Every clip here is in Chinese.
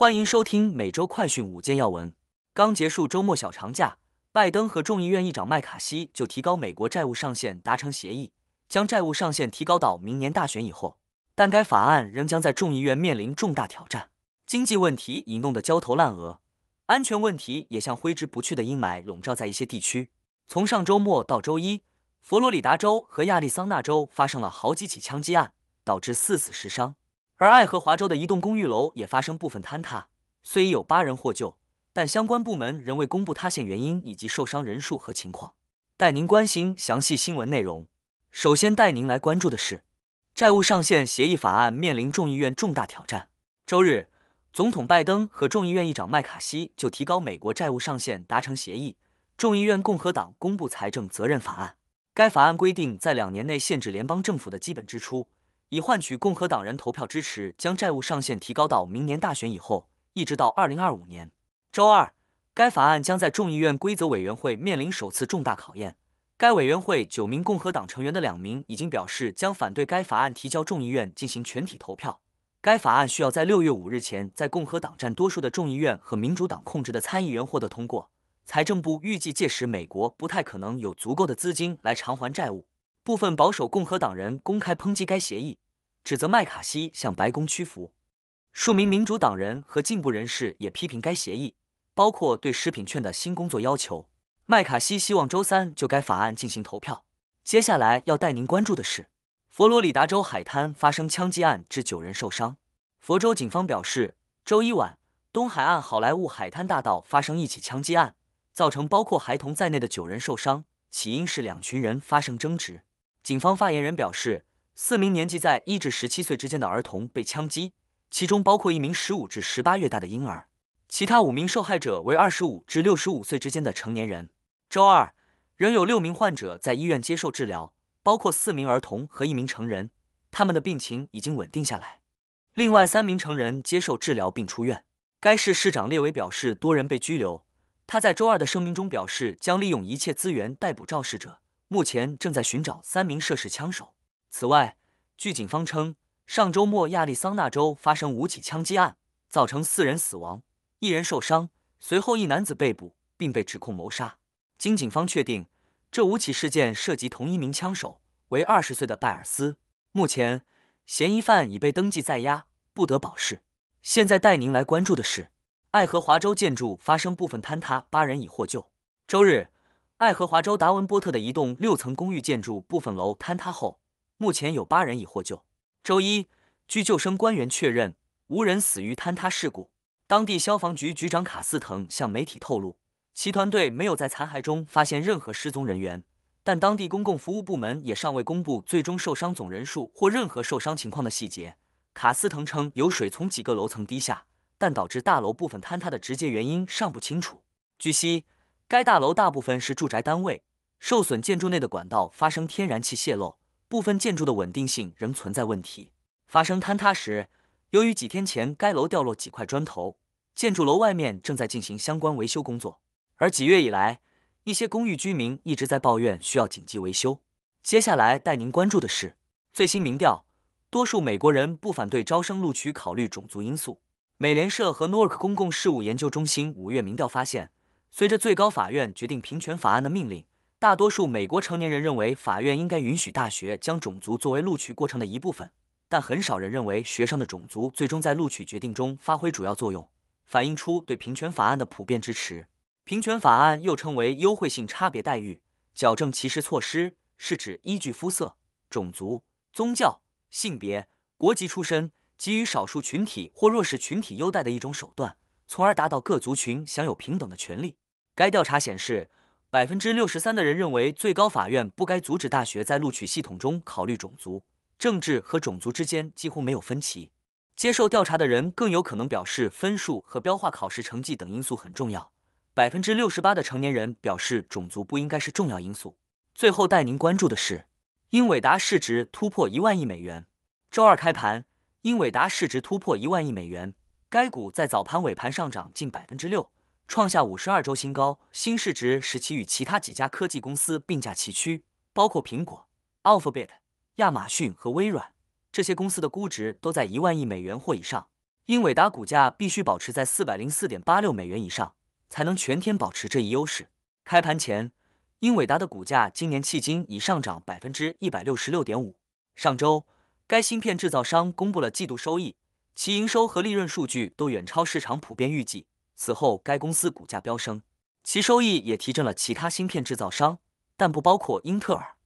欢迎收听每周快讯五件要闻。刚结束周末小长假，拜登和众议院议长麦卡锡就提高美国债务上限达成协议，将债务上限提高到明年大选以后。但该法案仍将在众议院面临重大挑战，经济问题已弄得焦头烂额，安全问题也像挥之不去的阴霾笼罩在一些地区。从上周末到周一，佛罗里达州和亚利桑那州发生了好几起枪击案，导致四死十伤。而爱荷华州的一栋公寓楼也发生部分坍塌，虽已有八人获救，但相关部门仍未公布塌陷原因以及受伤人数和情况。带您关心详细新闻内容。首先带您来关注的是，债务上限协议法案面临众议院重大挑战。周日，总统拜登和众议院议长麦卡锡就提高美国债务上限达成协议。众议院共和党公布财政责任法案，该法案规定在两年内限制联邦政府的基本支出。以换取共和党人投票支持，将债务上限提高到明年大选以后，一直到二零二五年。周二，该法案将在众议院规则委员会面临首次重大考验。该委员会九名共和党成员的两名已经表示将反对该法案提交众议院进行全体投票。该法案需要在六月五日前在共和党占多数的众议院和民主党控制的参议员获得通过。财政部预计届时美国不太可能有足够的资金来偿还债务。部分保守共和党人公开抨击该协议，指责麦卡锡向白宫屈服。数名民主党人和进步人士也批评该协议，包括对食品券的新工作要求。麦卡锡希望周三就该法案进行投票。接下来要带您关注的是，佛罗里达州海滩发生枪击案，致九人受伤。佛州警方表示，周一晚东海岸好莱坞海滩大道发生一起枪击案，造成包括孩童在内的九人受伤，起因是两群人发生争执。警方发言人表示，四名年纪在一至十七岁之间的儿童被枪击，其中包括一名十五至十八月大的婴儿。其他五名受害者为二十五至六十五岁之间的成年人。周二，仍有六名患者在医院接受治疗，包括四名儿童和一名成人，他们的病情已经稳定下来。另外三名成人接受治疗并出院。该市市长列维表示，多人被拘留。他在周二的声明中表示，将利用一切资源逮捕肇事者。目前正在寻找三名涉事枪手。此外，据警方称，上周末亚利桑那州发生五起枪击案，造成四人死亡，一人受伤。随后，一男子被捕，并被指控谋杀。经警方确定，这五起事件涉及同一名枪手，为二十岁的拜尔斯。目前，嫌疑犯已被登记在押，不得保释。现在带您来关注的是，爱荷华州建筑发生部分坍塌，八人已获救。周日。爱荷华州达文波特的一栋六层公寓建筑部分楼坍塌后，目前有八人已获救。周一，据救生官员确认，无人死于坍塌事故。当地消防局局长卡斯滕向媒体透露，其团队没有在残骸中发现任何失踪人员，但当地公共服务部门也尚未公布最终受伤总人数或任何受伤情况的细节。卡斯滕称，有水从几个楼层滴下，但导致大楼部分坍塌的直接原因尚不清楚。据悉。该大楼大部分是住宅单位，受损建筑内的管道发生天然气泄漏，部分建筑的稳定性仍存在问题。发生坍塌时，由于几天前该楼掉落几块砖头，建筑楼外面正在进行相关维修工作。而几月以来，一些公寓居民一直在抱怨需要紧急维修。接下来带您关注的是最新民调，多数美国人不反对招生录取考虑种族因素。美联社和诺尔克公共事务研究中心五月民调发现。随着最高法院决定平权法案的命令，大多数美国成年人认为法院应该允许大学将种族作为录取过程的一部分，但很少人认为学生的种族最终在录取决定中发挥主要作用，反映出对平权法案的普遍支持。平权法案又称为优惠性差别待遇矫正歧视措施，是指依据肤色、种族、宗教、性别、国籍出身给予少数群体或弱势群体优待的一种手段，从而达到各族群享有平等的权利。该调查显示，百分之六十三的人认为最高法院不该阻止大学在录取系统中考虑种族、政治和种族之间几乎没有分歧。接受调查的人更有可能表示分数和标化考试成绩等因素很重要。百分之六十八的成年人表示种族不应该是重要因素。最后带您关注的是，英伟达市值突破一万亿美元。周二开盘，英伟达市值突破一万亿美元，该股在早盘尾盘上涨近百分之六。创下五十二周新高，新市值使其与其他几家科技公司并驾齐驱，包括苹果、Alphabet、亚马逊和微软。这些公司的估值都在一万亿美元或以上。英伟达股价必须保持在四百零四点八六美元以上，才能全天保持这一优势。开盘前，英伟达的股价今年迄今已上涨百分之一百六十六点五。上周，该芯片制造商公布了季度收益，其营收和利润数据都远超市场普遍预计。此后，该公司股价飙升，其收益也提振了其他芯片制造商，但不包括英特尔。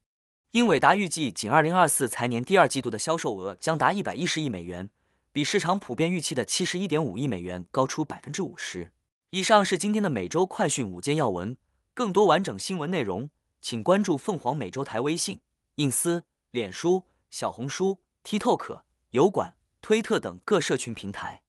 英伟达预计，仅二零二四财年第二季度的销售额将达一百一十亿美元，比市场普遍预期的七十一点五亿美元高出百分之五十。以上是今天的每周快讯五件要闻，更多完整新闻内容，请关注凤凰美洲台微信、印思、脸书、小红书、TikTok、油管、推特等各社群平台。